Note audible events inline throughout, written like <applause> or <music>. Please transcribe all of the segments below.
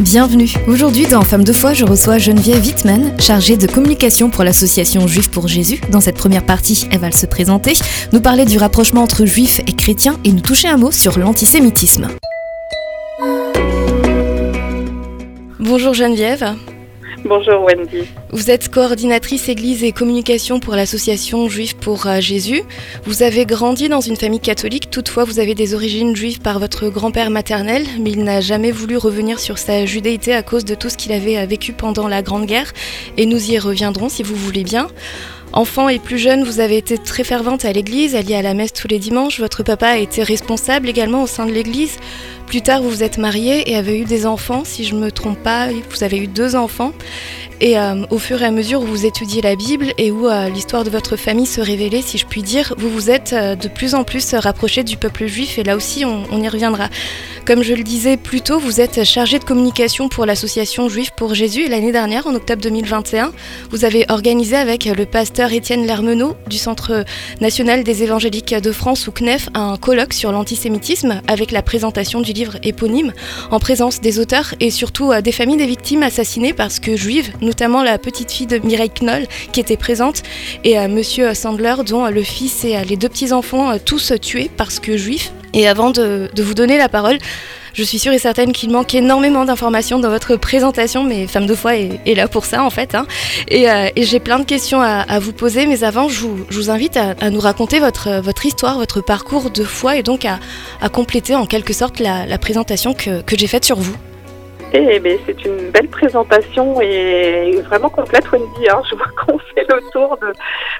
Bienvenue. Aujourd'hui, dans Femme de foi, je reçois Geneviève Wittmann, chargée de communication pour l'association Juifs pour Jésus. Dans cette première partie, elle va se présenter, nous parler du rapprochement entre juifs et chrétiens et nous toucher un mot sur l'antisémitisme. Bonjour Geneviève. Bonjour Wendy. Vous êtes coordinatrice Église et communication pour l'association Juifs pour euh, Jésus. Vous avez grandi dans une famille catholique, toutefois vous avez des origines juives par votre grand-père maternel, mais il n'a jamais voulu revenir sur sa judéité à cause de tout ce qu'il avait euh, vécu pendant la Grande Guerre, et nous y reviendrons si vous voulez bien. Enfant et plus jeune, vous avez été très fervente à l'église, alliée à la messe tous les dimanches. Votre papa a été responsable également au sein de l'église. Plus tard, vous vous êtes marié et avez eu des enfants, si je ne me trompe pas, vous avez eu deux enfants. Et euh, au fur et à mesure où vous étudiez la Bible et où euh, l'histoire de votre famille se révélait, si je puis dire, vous vous êtes euh, de plus en plus rapproché du peuple juif et là aussi on, y reviendra. Comme je le disais plus tôt, vous êtes chargé de communication pour l'association Juif pour Jésus et l'année dernière, en octobre 2021, vous avez organisé avec le pasteur Étienne Lermenot du Centre national des évangéliques de France ou CNEF un colloque sur l'antisémitisme avec la présentation du livre éponyme en présence des auteurs et surtout des familles des victimes assassinées parce que juives, notamment la petite fille de Mireille Knoll qui était présente et euh, Monsieur Sandler dont le fils et euh, les deux petits enfants euh, tous tués parce que juifs. Et avant de, vous donner la parole, je suis sûre et certaine qu'il manque énormément d'informations dans votre présentation, mais Femme de foi est, là pour ça en fait. Hein. Et, euh, et j'ai plein de questions à, vous poser, mais avant, je vous, invite à, nous raconter votre, votre histoire, votre parcours de foi et donc à, compléter en quelque sorte la, présentation que j'ai faite sur vous. Eh bien, c'est une belle présentation et vraiment complète, Wendy. Hein. Je vois qu'on fait le tour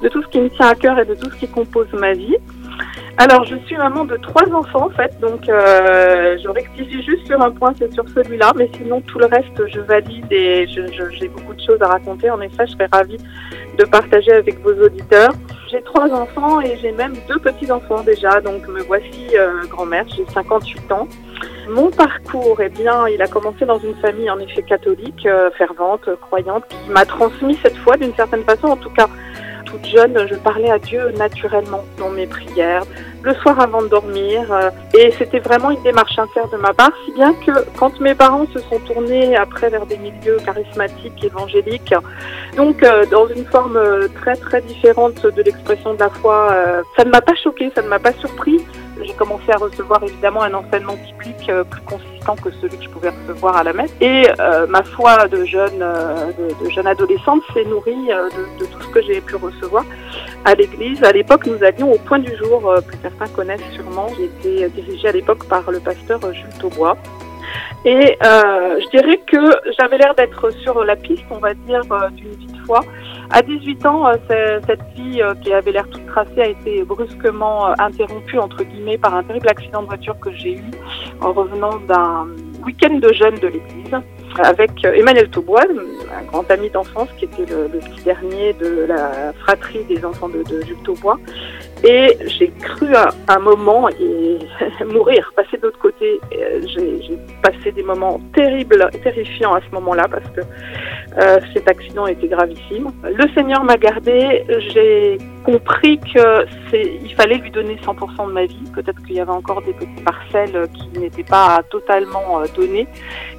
de, tout ce qui me tient à cœur et de tout ce qui compose ma vie. Alors, je suis maman de trois enfants, en fait, donc euh, je rectifie juste sur un point, c'est sur celui-là, mais sinon, tout le reste, je valide et j'ai beaucoup de choses à raconter. En effet, je serais ravie de partager avec vos auditeurs. J'ai trois enfants et j'ai même deux petits-enfants déjà, donc me voici euh, grand-mère, j'ai 58 ans. Mon parcours, eh bien, il a commencé dans une famille en effet catholique, euh, fervente, croyante, qui m'a transmis cette foi d'une certaine façon, en tout cas toute jeune, je parlais à Dieu naturellement dans mes prières, le soir avant de dormir. Euh, et c'était vraiment une démarche sincère de ma part, si bien que quand mes parents se sont tournés après vers des milieux charismatiques, évangéliques, donc euh, dans une forme très très différente de l'expression de la foi, ça ne m'a pas choqué, ça ne m'a pas surpris commencé à recevoir évidemment un enseignement biblique euh, plus consistant que celui que je pouvais recevoir à la messe. Et euh, ma foi de jeune, euh, de, jeune adolescente s'est nourrie de, tout ce que j'ai pu recevoir à l'église. À l'époque, nous allions au point du jour, que certains connaissent sûrement. J'étais dirigée à l'époque par le pasteur Jules Taubois. Et je dirais que j'avais l'air d'être sur la piste, on va dire, d'une vie de foi. À 18 ans, euh, cette vie euh, qui avait l'air toute tracée a été brusquement euh, interrompue, entre guillemets, par un terrible accident de voiture que j'ai eu en revenant d'un week-end de jeunes de l'église avec Emmanuel Taubois, un grand ami d'enfance qui était le, petit dernier de la fratrie des enfants de, de Jules Taubois. Et j'ai cru à un moment <laughs> mourir, passer de l'autre côté. J'ai passé des moments terribles, terrifiants à ce moment-là parce que euh, cet accident était gravissime. Le Seigneur m'a gardé. J'ai compris que c'est, il fallait lui donner 100% de ma vie. Peut-être qu'il y avait encore des petites parcelles qui n'étaient pas totalement euh, données,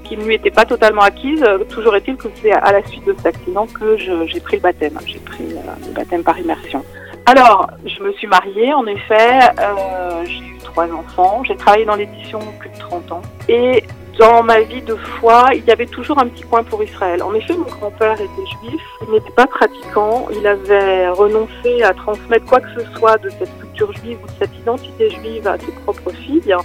qui ne lui étaient pas totalement acquises. Toujours est-il que c'est à la suite de cet accident que j'ai pris le baptême. J'ai pris euh, le baptême par immersion. Alors, je me suis mariée, en effet, euh, j'ai trois enfants, j'ai travaillé dans l'édition plus de 30 ans, et dans ma vie de foi, il y avait toujours un petit coin pour Israël. En effet, mon grand-père était juif, il n'était pas pratiquant, il avait renoncé à transmettre quoi que ce soit de cette culture juive ou de cette identité juive à ses propres filles,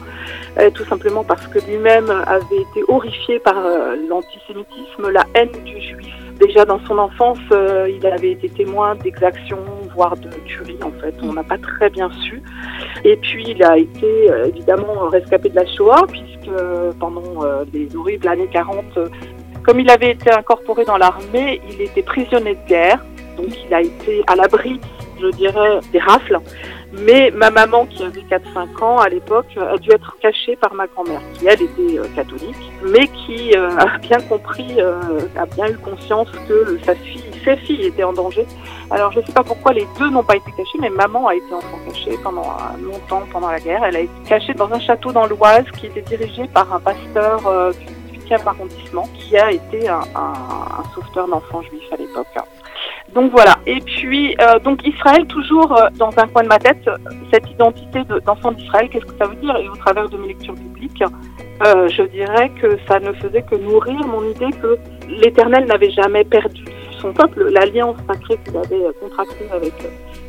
euh, tout simplement parce que lui-même avait été horrifié par euh, l'antisémitisme, la haine du juif. Déjà dans son enfance, euh, il avait été témoin d'exactions, de tueries en fait, on n'a pas très bien su. Et puis il a été euh, évidemment rescapé de la Shoah, puisque pendant euh, les horribles années 40, comme il avait été incorporé dans l'armée, il était prisonnier de guerre, donc il a été à l'abri, je dirais, des rafles. Mais ma maman, qui avait 4-5 ans à l'époque, a dû être cachée par ma grand-mère, qui elle était euh, catholique, mais qui euh, a bien compris, euh, a bien eu conscience que sa fille, ses filles étaient en danger. Alors je ne sais pas pourquoi les deux n'ont pas été cachés, mais maman a été enfant cachée pendant longtemps pendant la guerre. Elle a été cachée dans un château dans l'Oise qui était dirigé par un pasteur du 5e arrondissement, qui a été un, un sauveteur d'enfants juifs à l'époque. Donc voilà. Et puis, euh, donc Israël, toujours euh, dans un coin de ma tête, cette identité d'enfant d'Israël, qu'est-ce que ça veut dire? Et au travers de mes lectures bibliques, euh, je dirais que ça ne faisait que nourrir mon idée que l'Éternel n'avait jamais perdu son peuple, l'alliance sacrée qu'il avait contractée avec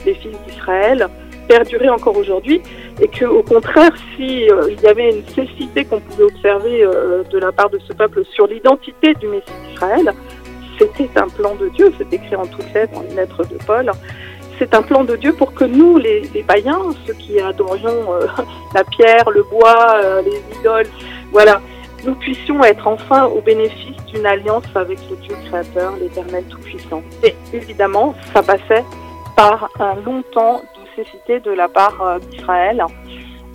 les fils d'Israël perdurait encore aujourd'hui et que au contraire si il y avait une cécité qu'on pouvait observer de la part de ce peuple sur l'identité du Messie d'Israël, c'était un plan de Dieu, c'est écrit en toutes lettres, les lettres de Paul. C'est un plan de Dieu pour que nous, les, païens, ceux qui adorions euh, <laughs> la pierre, le bois, euh, les idoles, voilà, nous puissions être enfin au bénéfice d'une alliance avec le Dieu créateur, l'éternel tout-puissant. Et évidemment, ça passait par un long temps de cécité de la part euh, d'Israël.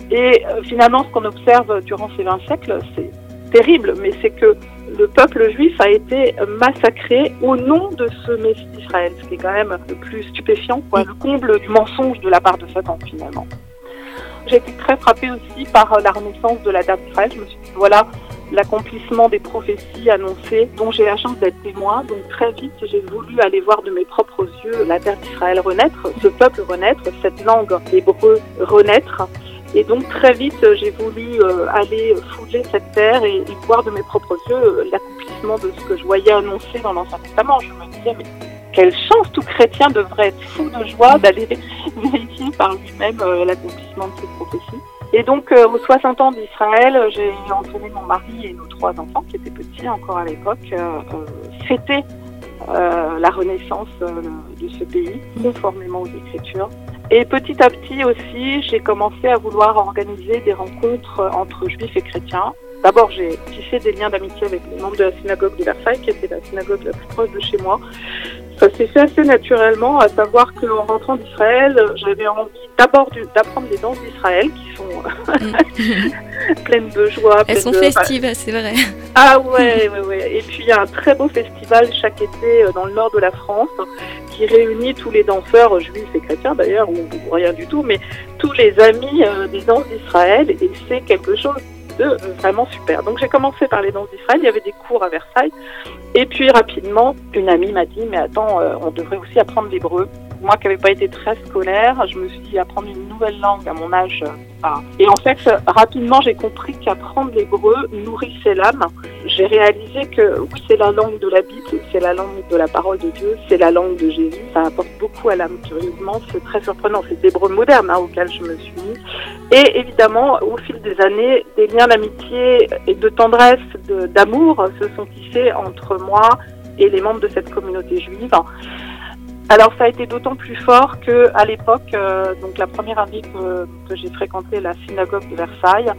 Et finalement, ce qu'on observe durant ces 20 siècles, c'est terrible, mais c'est que le peuple juif a été massacré au nom de ce Messie d'Israël, ce qui est quand même le plus stupéfiant, quoi, le comble du mensonge de la part de Satan finalement. J'ai été très frappée aussi par la renaissance de la date d'Israël. Je me suis dit, voilà l'accomplissement des prophéties annoncées dont j'ai la chance d'être témoin. Donc très vite, j'ai voulu aller voir de mes propres yeux la terre d'Israël renaître, ce peuple renaître, cette langue hébreu renaître. Et donc très vite, j'ai voulu euh, aller fouler cette terre et, voir de mes propres yeux euh, l'accomplissement de ce que je voyais annoncé dans l'Ancien Testament. Je me disais, mais quelle chance tout chrétien devrait être fou de joie d'aller <laughs> vérifier par lui-même euh, l'accomplissement de ces prophéties. Et donc, aux 60 ans d'Israël, j'ai entraîné mon mari et nos trois enfants, qui étaient petits encore à l'époque, fêter la renaissance de ce pays, conformément aux Écritures. Et petit à petit aussi, j'ai commencé à vouloir organiser des rencontres entre juifs et chrétiens. D'abord, j'ai tissé des liens d'amitié avec les membres de la synagogue de Versailles, qui était la synagogue la plus proche de chez moi. Ça s'est fait assez naturellement, à savoir qu'en rentrant d'Israël, j'avais envie d'abord d'apprendre les danses d'Israël, qui sont <laughs> pleines de joie. Elles sont festives, c'est vrai. Ah ouais, ouais, ouais. Et puis il y a un très beau festival chaque été euh, dans le nord de la France qui réunit tous les danseurs juifs et chrétiens d'ailleurs, ou, rien du tout, mais tous les amis euh, des danses d'Israël. Et c'est quelque chose de euh, vraiment super. Donc j'ai commencé par les danses d'Israël, il y avait des cours à Versailles. Et puis rapidement, une amie m'a dit, mais attends, on devrait aussi apprendre l'hébreu moi qui n'avais pas été très scolaire, je me suis dit apprendre une nouvelle langue à mon âge. Euh, et en fait, rapidement, j'ai compris qu'apprendre l'hébreu nourrissait l'âme. J'ai réalisé que oui, c'est la langue de la Bible, c'est la langue de la parole de Dieu, c'est la langue de Jésus. Ça apporte beaucoup à l'âme, curieusement. C'est très surprenant. C'est l'hébreu moderne hein, auquel je me suis mis. Et évidemment, au fil des années, des liens d'amitié et de tendresse, d'amour se sont tissés entre moi et les membres de cette communauté juive. Alors ça a été d'autant plus fort que à l'époque, euh, donc la première année que, que j'ai fréquenté la synagogue de Versailles,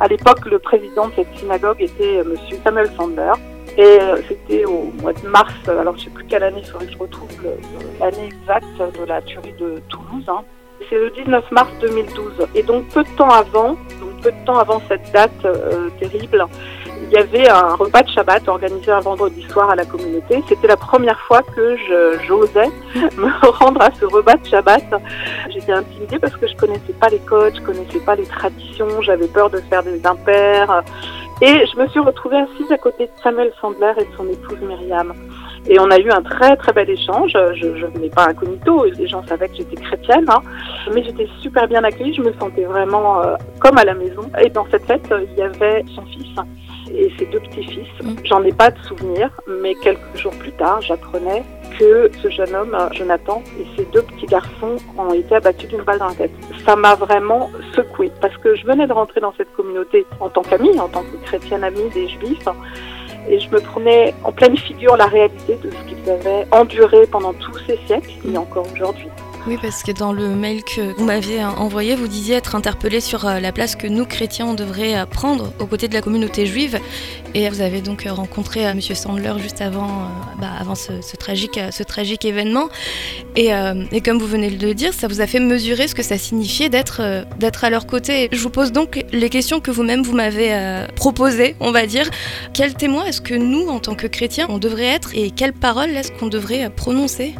à l'époque le président de cette synagogue était euh, Monsieur Samuel Sander. Et euh, c'était au mois de mars, alors je sais plus quelle année, il je retrouve l'année exacte de la tuerie de Toulouse. Hein. C'est le 19 mars 2012. Et donc peu de temps avant, donc peu de temps avant cette date terrible, il y avait un repas de Shabbat organisé un vendredi soir à la communauté. C'était la première fois que j'osais <laughs> me rendre à ce repas de Shabbat. J'étais intimidée parce que je connaissais pas les codes, je connaissais pas les traditions, j'avais peur de faire des impairs. Et je me suis retrouvée assise à côté de Samuel Sandler et de son épouse Myriam. Et on a eu un très très bel échange. Je, je venais pas incognito, les gens savaient que j'étais chrétienne, hein. mais j'étais super bien accueillie. Je me sentais vraiment euh, comme à la maison. Et dans cette fête, il y avait son fils et ses deux petits-fils. Mm. J'en ai pas de souvenir, mais quelques jours plus tard, j'apprenais que ce jeune homme, Jonathan, et ses deux petits garçons ont été abattus d'une balle dans la tête. Ça m'a vraiment secoué parce que je venais de rentrer dans cette communauté en tant qu'amie, en tant que chrétienne amie des juifs. Et je me prenais en pleine figure la réalité de ce qu'ils avaient enduré pendant tous ces siècles et encore aujourd'hui. Oui, parce que dans le mail que vous m'aviez envoyé, vous disiez être interpellé sur euh, la place que nous, chrétiens, on devrait euh, prendre aux côtés de la communauté juive. Et vous avez donc euh, rencontré M. Sandler juste avant, bah, avant ce, tragique, événement. Et, comme vous venez de le dire, ça vous a fait mesurer ce que ça signifiait d'être d'être à leur côté. Je vous pose donc les questions que vous-même vous, m'avez proposées, on va dire. Quel témoin est-ce que nous, en tant que chrétiens, on devrait être et quelles paroles est-ce qu'on devrait prononcer?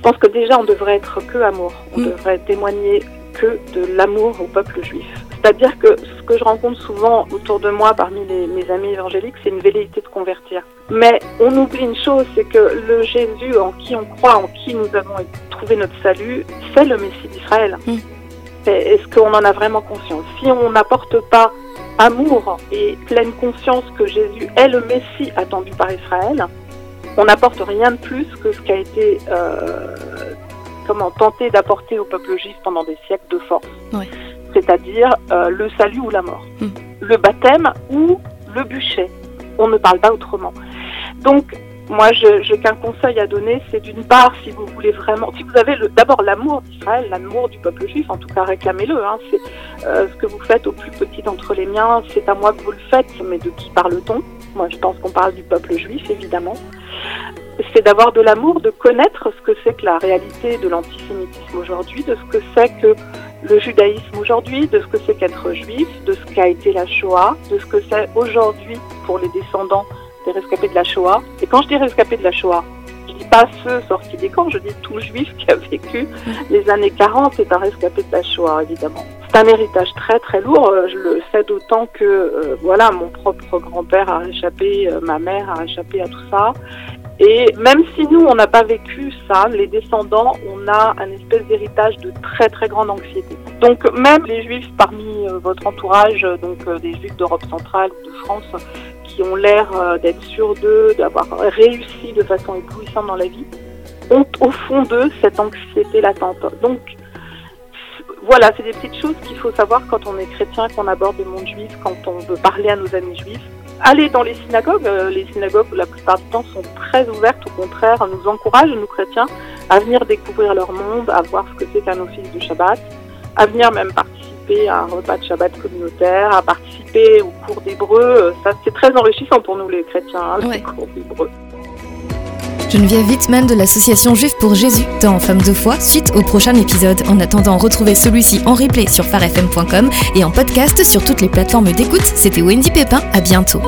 Je pense que déjà on devrait être que amour. On mm. devrait témoigner que de l'amour au peuple juif. C'est-à-dire que ce que je rencontre souvent autour de moi parmi mes amis évangéliques, c'est une velléité de convertir. Mais on oublie une chose, c'est que le Jésus en qui on croit, en qui nous avons trouvé notre salut, c'est le Messie d'Israël. Mm. Est-ce qu'on en a vraiment conscience? Si on n'apporte pas amour et pleine conscience que Jésus est le Messie attendu par Israël, on n'apporte rien de plus que ce qui a été euh, comment tenté d'apporter au peuple juif pendant des siècles de force. C'est-à-dire euh, le salut ou la mort, hmm. le baptême ou le bûcher. On ne parle pas autrement. Donc moi, je n'ai qu'un conseil à donner, c'est d'une part, si vous voulez vraiment, si vous avez d'abord l'amour d'Israël, l'amour du peuple juif, en tout cas réclamez-le. Hein, c'est euh, ce que vous faites au plus petit d'entre les miens, c'est à moi que vous le faites, mais de qui parle-t-on? Moi, je pense qu'on parle du peuple juif, évidemment. C'est d'avoir de l'amour, de connaître ce que c'est que la réalité de l'antisémitisme aujourd'hui, de ce que c'est que le judaïsme aujourd'hui, de ce que c'est qu'être juif, de ce qu'a été la Shoah, de ce que c'est aujourd'hui pour les descendants des rescapés de la Shoah. Et quand je dis rescapés de la Shoah, je dis pas ceux sortis des camps, je dis tout juif qui a vécu les années 40 est un rescapé de la Shoah, évidemment. C'est un héritage très très lourd, euh, je le sais d'autant que euh, voilà, mon propre grand-père a échappé, euh, ma mère a échappé à tout ça. Et même si nous, on n'a pas vécu ça, les descendants, on a un espèce d'héritage de très très grande anxiété. Donc même les juifs parmi votre entourage, donc des juifs d'Europe centrale de France, qui ont l'air euh, d'être sûrs d'eux, d'avoir réussi de façon éblouissante dans la vie, ont au fond d'eux cette anxiété latente. Donc, voilà, c'est des petites choses qu'il faut savoir quand on est chrétien, qu'on aborde le monde juif, quand on veut parler à nos amis juifs. Aller dans les synagogues, euh, les synagogues la plupart du temps sont très ouvertes, au contraire, nous encouragent, nous chrétiens, à venir découvrir leur monde, à voir ce que c'est qu'un office de Shabbat, à venir même participer à un repas de Shabbat communautaire, à participer au cours d'hébreu. Euh, ça, c'est très enrichissant pour nous les chrétiens, hein, les cours d'hébreu. Geneviève Wittmann de l'association Juif pour Jésus dans Femmes de foi suite au prochain épisode. En attendant, retrouvez celui-ci en replay sur farfm.com et en podcast sur toutes les plateformes d'écoute. C'était Wendy Pépin, à bientôt.